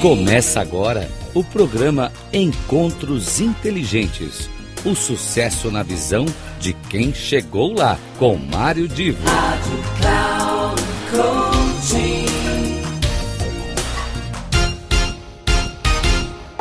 Começa agora o programa Encontros Inteligentes. O sucesso na visão de quem chegou lá, com Mário Divo. Rádio Cloud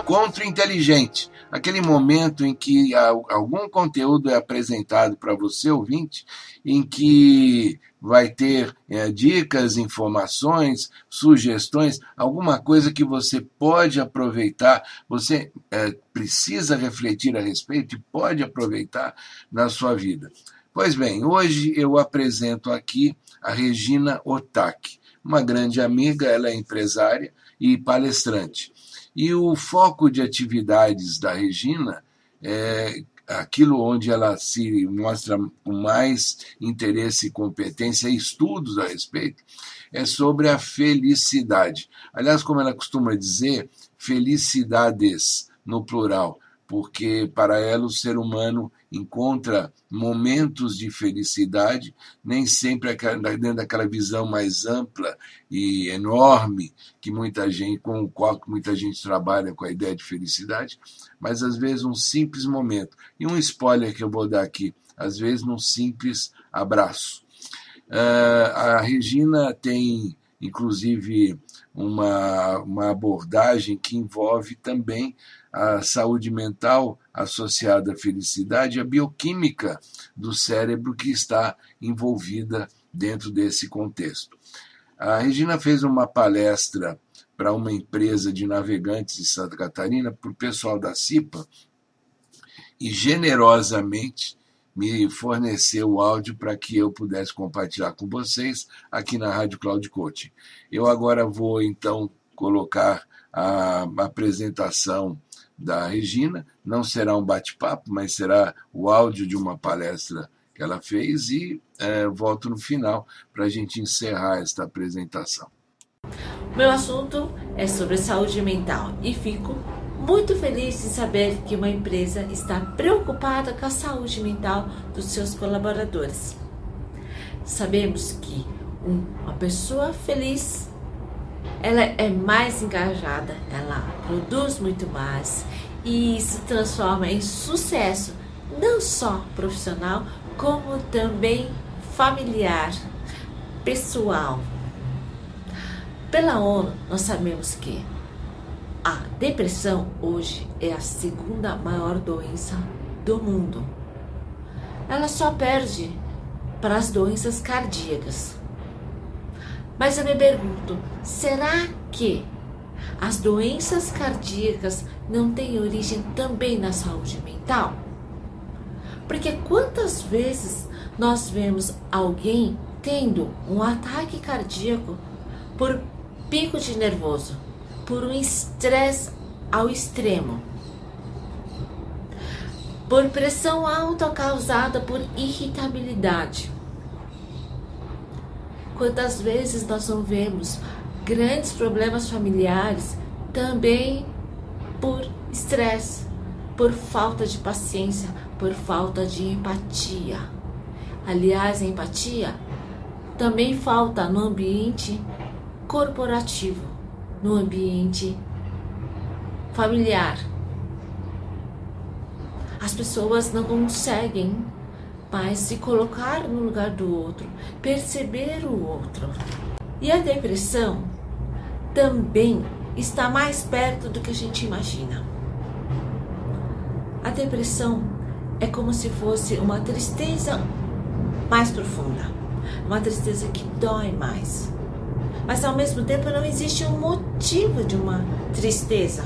Encontro inteligente, aquele momento em que algum conteúdo é apresentado para você, ouvinte, em que vai ter é, dicas, informações, sugestões, alguma coisa que você pode aproveitar, você é, precisa refletir a respeito e pode aproveitar na sua vida. Pois bem, hoje eu apresento aqui a Regina Otaki, uma grande amiga, ela é empresária e palestrante. E o foco de atividades da Regina é aquilo onde ela se mostra com mais interesse e competência, estudos a respeito, é sobre a felicidade. Aliás, como ela costuma dizer, felicidades no plural, porque para ela o ser humano encontra momentos de felicidade, nem sempre dentro daquela visão mais ampla e enorme que muita gente, com o qual muita gente trabalha com a ideia de felicidade, mas às vezes um simples momento. E um spoiler que eu vou dar aqui, às vezes num simples abraço. Uh, a Regina tem, inclusive, uma, uma abordagem que envolve também a saúde mental associada à felicidade, a bioquímica do cérebro que está envolvida dentro desse contexto. A Regina fez uma palestra para uma empresa de navegantes de Santa Catarina, para o pessoal da CIPA, e generosamente me forneceu o áudio para que eu pudesse compartilhar com vocês aqui na Rádio Cloud Coaching. Eu agora vou então colocar a apresentação da Regina. Não será um bate-papo, mas será o áudio de uma palestra que ela fez e é, volto no final para a gente encerrar esta apresentação. Meu assunto é sobre saúde mental e fico muito feliz em saber que uma empresa está preocupada com a saúde mental dos seus colaboradores. Sabemos que uma pessoa feliz ela é mais engajada, ela produz muito mais e se transforma em sucesso, não só profissional, como também familiar, pessoal. Pela ONU, nós sabemos que a depressão hoje é a segunda maior doença do mundo. Ela só perde para as doenças cardíacas. Mas eu me pergunto, será que as doenças cardíacas não têm origem também na saúde mental? Porque quantas vezes nós vemos alguém tendo um ataque cardíaco por pico de nervoso, por um estresse ao extremo, por pressão alta causada por irritabilidade Quantas vezes nós não vemos grandes problemas familiares também por estresse, por falta de paciência, por falta de empatia. Aliás, a empatia também falta no ambiente corporativo, no ambiente familiar. As pessoas não conseguem mas se colocar no lugar do outro, perceber o outro. E a depressão também está mais perto do que a gente imagina. A depressão é como se fosse uma tristeza mais profunda, uma tristeza que dói mais. Mas ao mesmo tempo não existe um motivo de uma tristeza.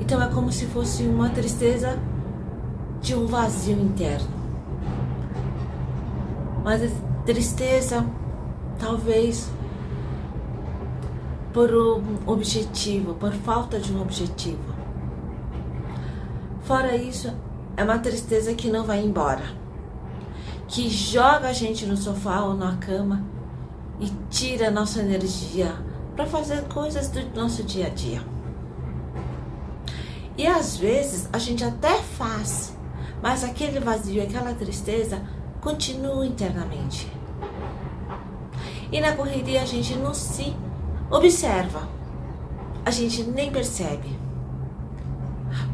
Então é como se fosse uma tristeza de um vazio interno mas a tristeza, talvez por um objetivo, por falta de um objetivo. Fora isso, é uma tristeza que não vai embora, que joga a gente no sofá ou na cama e tira a nossa energia para fazer coisas do nosso dia a dia. E às vezes a gente até faz, mas aquele vazio, aquela tristeza continua internamente. E na correria a gente não se observa. a gente nem percebe.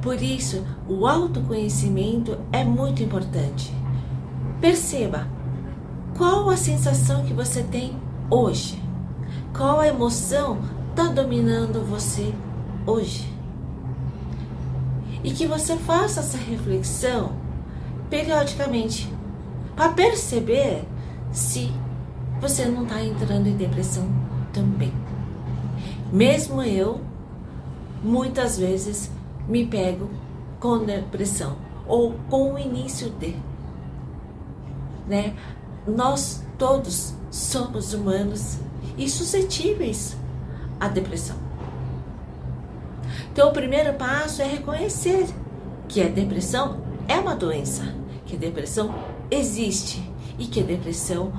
Por isso, o autoconhecimento é muito importante. Perceba qual a sensação que você tem hoje. Qual a emoção está dominando você hoje? E que você faça essa reflexão periodicamente para perceber se você não está entrando em depressão também. Mesmo eu, muitas vezes me pego com depressão ou com o início de, né? Nós todos somos humanos e suscetíveis à depressão. Então, o primeiro passo é reconhecer que a depressão é uma doença, que a depressão existe e que a depressão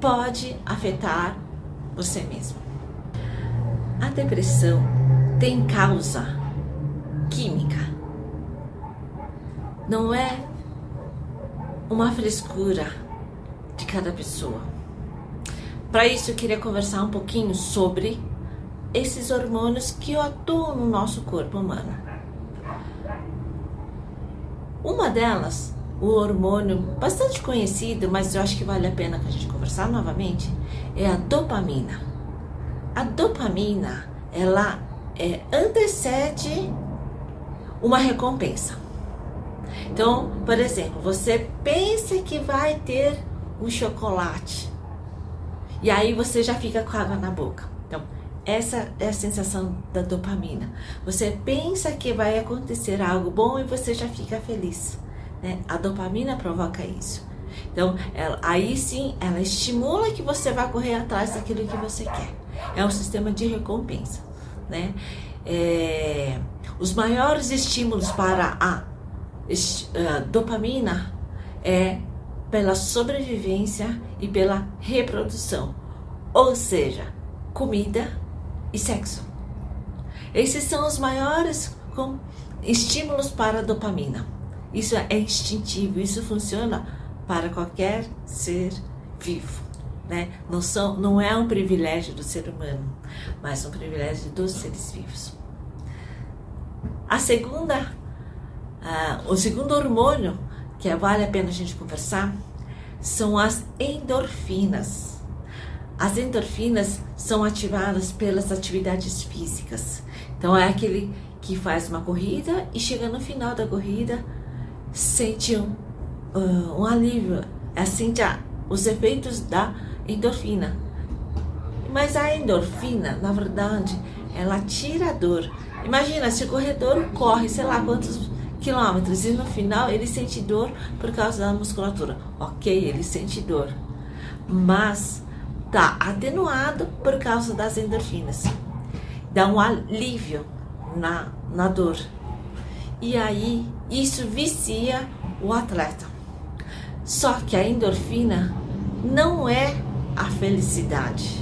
pode afetar você mesmo. A depressão tem causa química. Não é uma frescura de cada pessoa. Para isso, eu queria conversar um pouquinho sobre esses hormônios que atuam no nosso corpo humano. Uma delas, o hormônio bastante conhecido, mas eu acho que vale a pena que a gente conversar novamente, é a dopamina. A dopamina, ela é, antecede uma recompensa. Então, por exemplo, você pensa que vai ter um chocolate e aí você já fica com água na boca. Então, essa é a sensação da dopamina. Você pensa que vai acontecer algo bom e você já fica feliz. Né? A dopamina provoca isso. Então, ela, aí sim, ela estimula que você vá correr atrás daquilo que você quer. É um sistema de recompensa, né? É, os maiores estímulos para a, a dopamina é pela sobrevivência e pela reprodução, ou seja, comida e sexo. Esses são os maiores estímulos para a dopamina. Isso é instintivo, isso funciona para qualquer ser vivo. Né? Não, são, não é um privilégio do ser humano, mas um privilégio dos seres vivos. A segunda, uh, o segundo hormônio que vale a pena a gente conversar são as endorfinas. As endorfinas são ativadas pelas atividades físicas. Então é aquele que faz uma corrida e chega no final da corrida sente um, uh, um alívio, é, sente a, os efeitos da endorfina. Mas a endorfina, na verdade, ela tira a dor. Imagina se o corredor corre, sei lá quantos quilômetros e no final ele sente dor por causa da musculatura. Ok, ele sente dor, mas tá atenuado por causa das endorfinas. Dá um alívio na, na dor. E aí isso vicia o atleta. Só que a endorfina não é a felicidade,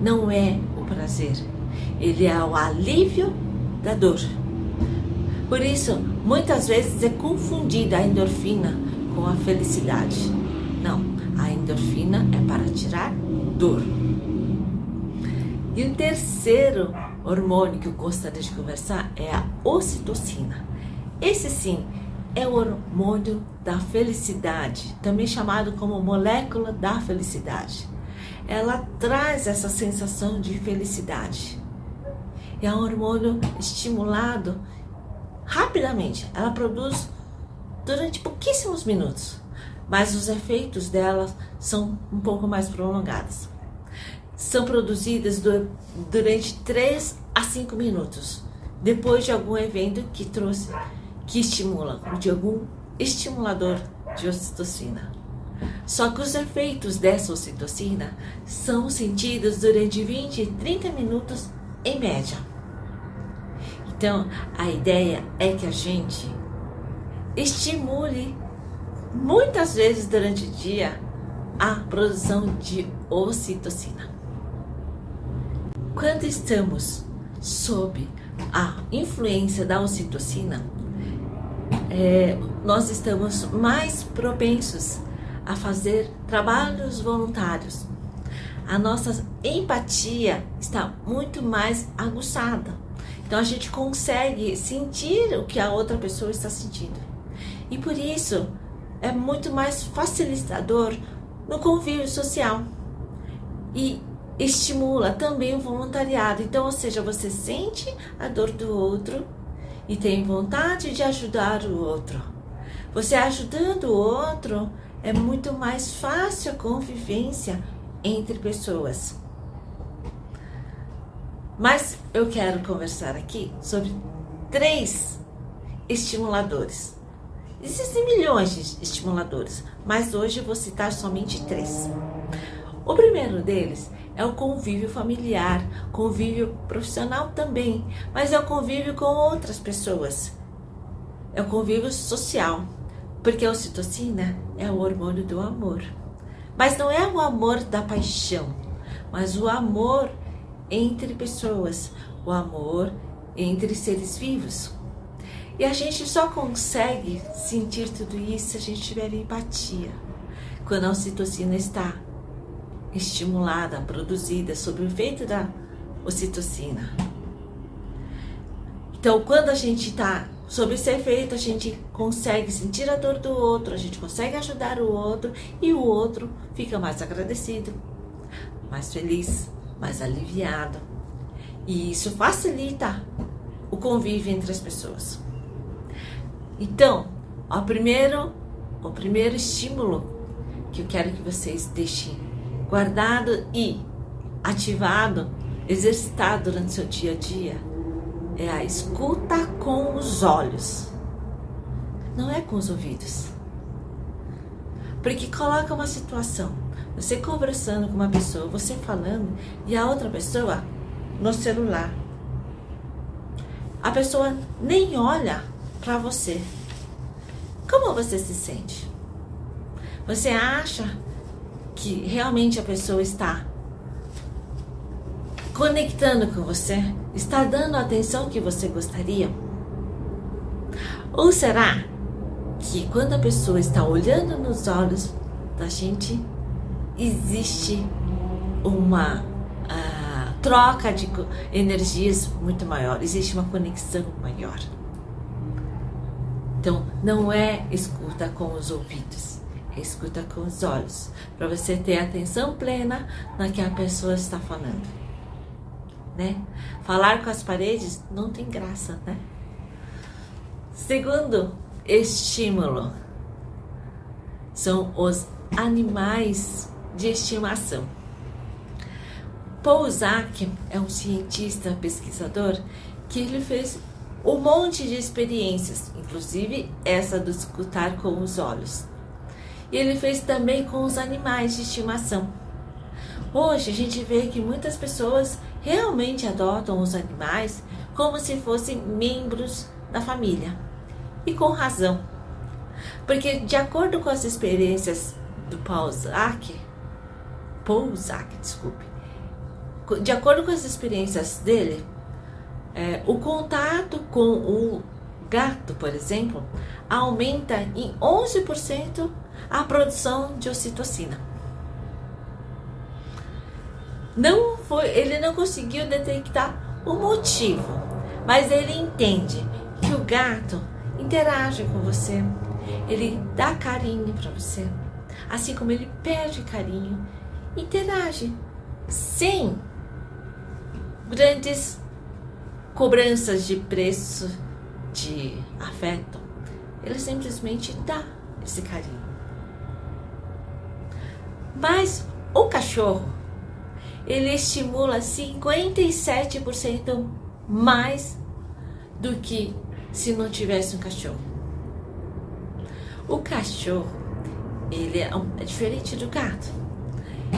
não é o prazer. Ele é o alívio da dor. Por isso, muitas vezes é confundida a endorfina com a felicidade. Não, a endorfina é para tirar dor. E o terceiro hormônio que eu gostaria de conversar é a ocitocina. Esse sim é o hormônio da felicidade, também chamado como molécula da felicidade. Ela traz essa sensação de felicidade. É um hormônio estimulado rapidamente. Ela produz durante pouquíssimos minutos, mas os efeitos dela são um pouco mais prolongados. São produzidas durante 3 a 5 minutos, depois de algum evento que trouxe que estimula, de algum estimulador de ocitocina. Só que os efeitos dessa ocitocina são sentidos durante 20 e 30 minutos em média. Então, a ideia é que a gente estimule muitas vezes durante o dia a produção de ocitocina. Quando estamos sob a influência da ocitocina, é, nós estamos mais propensos a fazer trabalhos voluntários. A nossa empatia está muito mais aguçada. Então a gente consegue sentir o que a outra pessoa está sentindo. E por isso é muito mais facilitador no convívio social. E estimula também o voluntariado. Então, ou seja, você sente a dor do outro e tem vontade de ajudar o outro. Você ajudando o outro é muito mais fácil a convivência entre pessoas. Mas eu quero conversar aqui sobre três estimuladores. Existem milhões de estimuladores, mas hoje eu vou citar somente três. O primeiro deles é o convívio familiar, convívio profissional também, mas é o convívio com outras pessoas. É o convívio social, porque a ocitocina é o hormônio do amor. Mas não é o amor da paixão, mas o amor entre pessoas, o amor entre seres vivos. E a gente só consegue sentir tudo isso se a gente tiver empatia. Quando a ocitocina está estimulada, produzida sob o efeito da ocitocina. Então, quando a gente está sob esse efeito, a gente consegue sentir a dor do outro, a gente consegue ajudar o outro e o outro fica mais agradecido, mais feliz, mais aliviado. E isso facilita o convívio entre as pessoas. Então, o primeiro, o primeiro estímulo que eu quero que vocês deixem guardado e ativado, exercitado durante seu dia a dia, é a escuta com os olhos, não é com os ouvidos. Porque coloca uma situação, você conversando com uma pessoa, você falando e a outra pessoa no celular. A pessoa nem olha para você. Como você se sente? Você acha que realmente a pessoa está conectando com você, está dando a atenção que você gostaria? Ou será que quando a pessoa está olhando nos olhos da gente, existe uma uh, troca de energias muito maior, existe uma conexão maior? Então, não é escuta com os ouvidos escuta com os olhos, para você ter atenção plena na que a pessoa está falando. Né? Falar com as paredes não tem graça, né? Segundo estímulo são os animais de estimação. Paul Zak é um cientista pesquisador que ele fez um monte de experiências, inclusive essa do escutar com os olhos. E ele fez também com os animais de estimação. Hoje a gente vê que muitas pessoas realmente adotam os animais como se fossem membros da família. E com razão. Porque de acordo com as experiências do Paul Zak, desculpe, de acordo com as experiências dele, é, o contato com o gato, por exemplo, aumenta em 11% a produção de ocitocina. Não foi, ele não conseguiu detectar o motivo, mas ele entende que o gato interage com você, ele dá carinho para você, assim como ele perde carinho, interage sem grandes cobranças de preço de afeto. Ele simplesmente dá esse carinho. Mas o cachorro, ele estimula 57% mais do que se não tivesse um cachorro. O cachorro, ele é, é diferente do gato.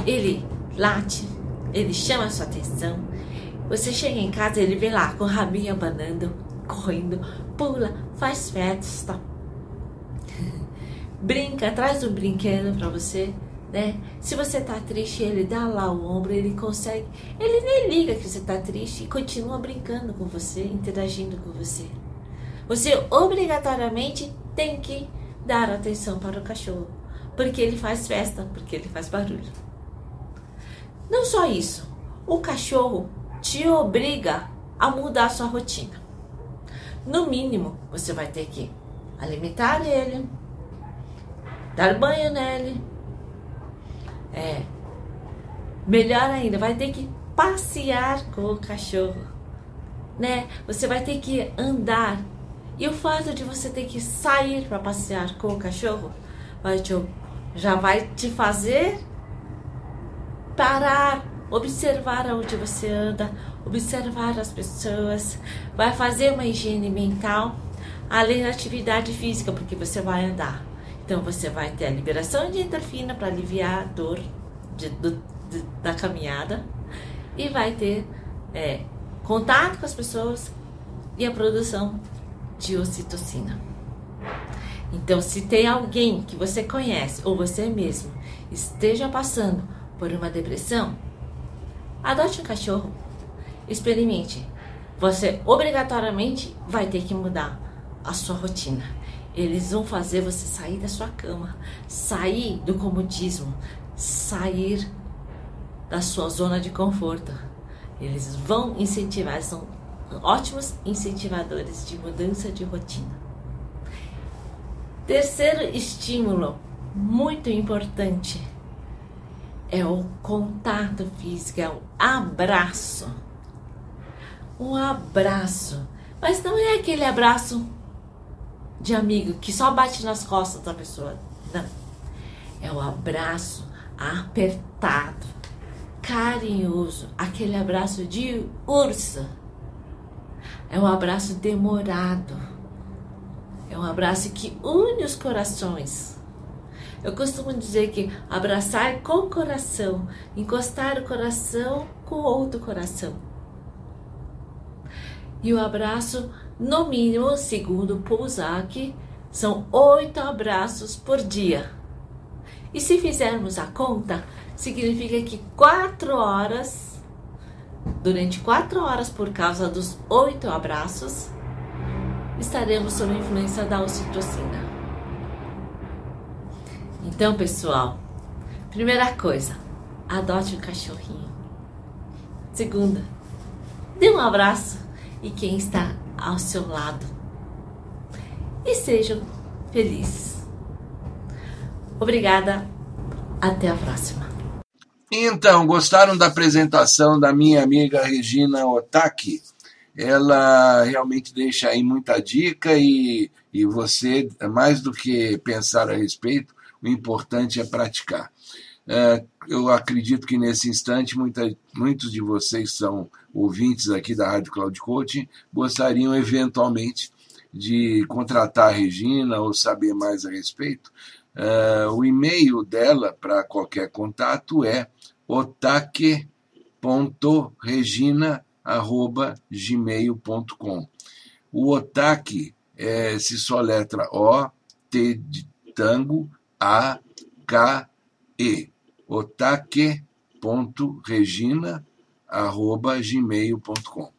Ele late, ele chama a sua atenção. Você chega em casa, ele vem lá com o rabinho abanando, correndo, pula, faz festas, brinca, traz um brinquedo para você né? Se você tá triste, ele dá lá o ombro, ele consegue. Ele nem liga que você tá triste e continua brincando com você, interagindo com você. Você obrigatoriamente tem que dar atenção para o cachorro, porque ele faz festa, porque ele faz barulho. Não só isso, o cachorro te obriga a mudar a sua rotina. No mínimo, você vai ter que alimentar ele, dar banho nele. É. Melhor ainda, vai ter que passear com o cachorro, né? Você vai ter que andar. E o fato de você ter que sair para passear com o cachorro vai te, já vai te fazer parar, observar onde você anda, observar as pessoas, vai fazer uma higiene mental, além da atividade física, porque você vai andar. Então você vai ter a liberação de endorfina para aliviar a dor de, do, de, da caminhada e vai ter é, contato com as pessoas e a produção de ocitocina. Então, se tem alguém que você conhece ou você mesmo esteja passando por uma depressão, adote um cachorro, experimente. Você obrigatoriamente vai ter que mudar a sua rotina. Eles vão fazer você sair da sua cama, sair do comodismo, sair da sua zona de conforto. Eles vão incentivar, são ótimos incentivadores de mudança de rotina. Terceiro estímulo muito importante é o contato físico, é o abraço. Um abraço. Mas não é aquele abraço de amigo que só bate nas costas da pessoa. Não. É o abraço apertado, carinhoso, aquele abraço de ursa. É um abraço demorado. É um abraço que une os corações. Eu costumo dizer que abraçar com o coração, encostar o coração com outro coração. E o abraço, no mínimo, segundo Pouzak, são oito abraços por dia. E se fizermos a conta, significa que quatro horas, durante quatro horas, por causa dos oito abraços, estaremos sob a influência da ocitocina. Então, pessoal, primeira coisa, adote um cachorrinho. Segunda, dê um abraço e quem está ao seu lado. E sejam felizes. Obrigada. Até a próxima. Então, gostaram da apresentação da minha amiga Regina Otaki? Ela realmente deixa aí muita dica e, e você, mais do que pensar a respeito, o importante é praticar. É, eu acredito que nesse instante muita, muitos de vocês são ouvintes aqui da Rádio Cloud Coaching, gostariam eventualmente de contratar a Regina ou saber mais a respeito. É, o e-mail dela para qualquer contato é otaque.regina.gmail.com. O otaque é, se soletra O, T de tango, a K E otaque.regina@gmail.com.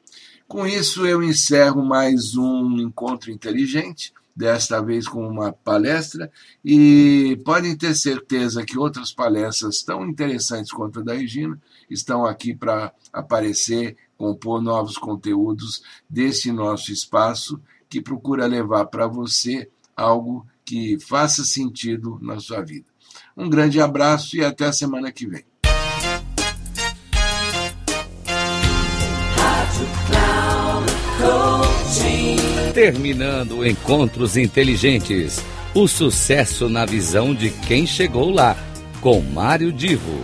Com isso eu encerro mais um encontro inteligente, desta vez com uma palestra e podem ter certeza que outras palestras tão interessantes quanto a da Regina estão aqui para aparecer, compor novos conteúdos desse nosso espaço que procura levar para você algo que faça sentido na sua vida. Um grande abraço e até a semana que vem. Terminando Encontros Inteligentes. O sucesso na visão de quem chegou lá, com Mário Divo.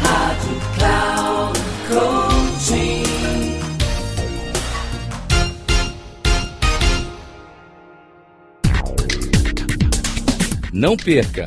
Rádio Cloud. Não perca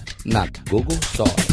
not Google Stars.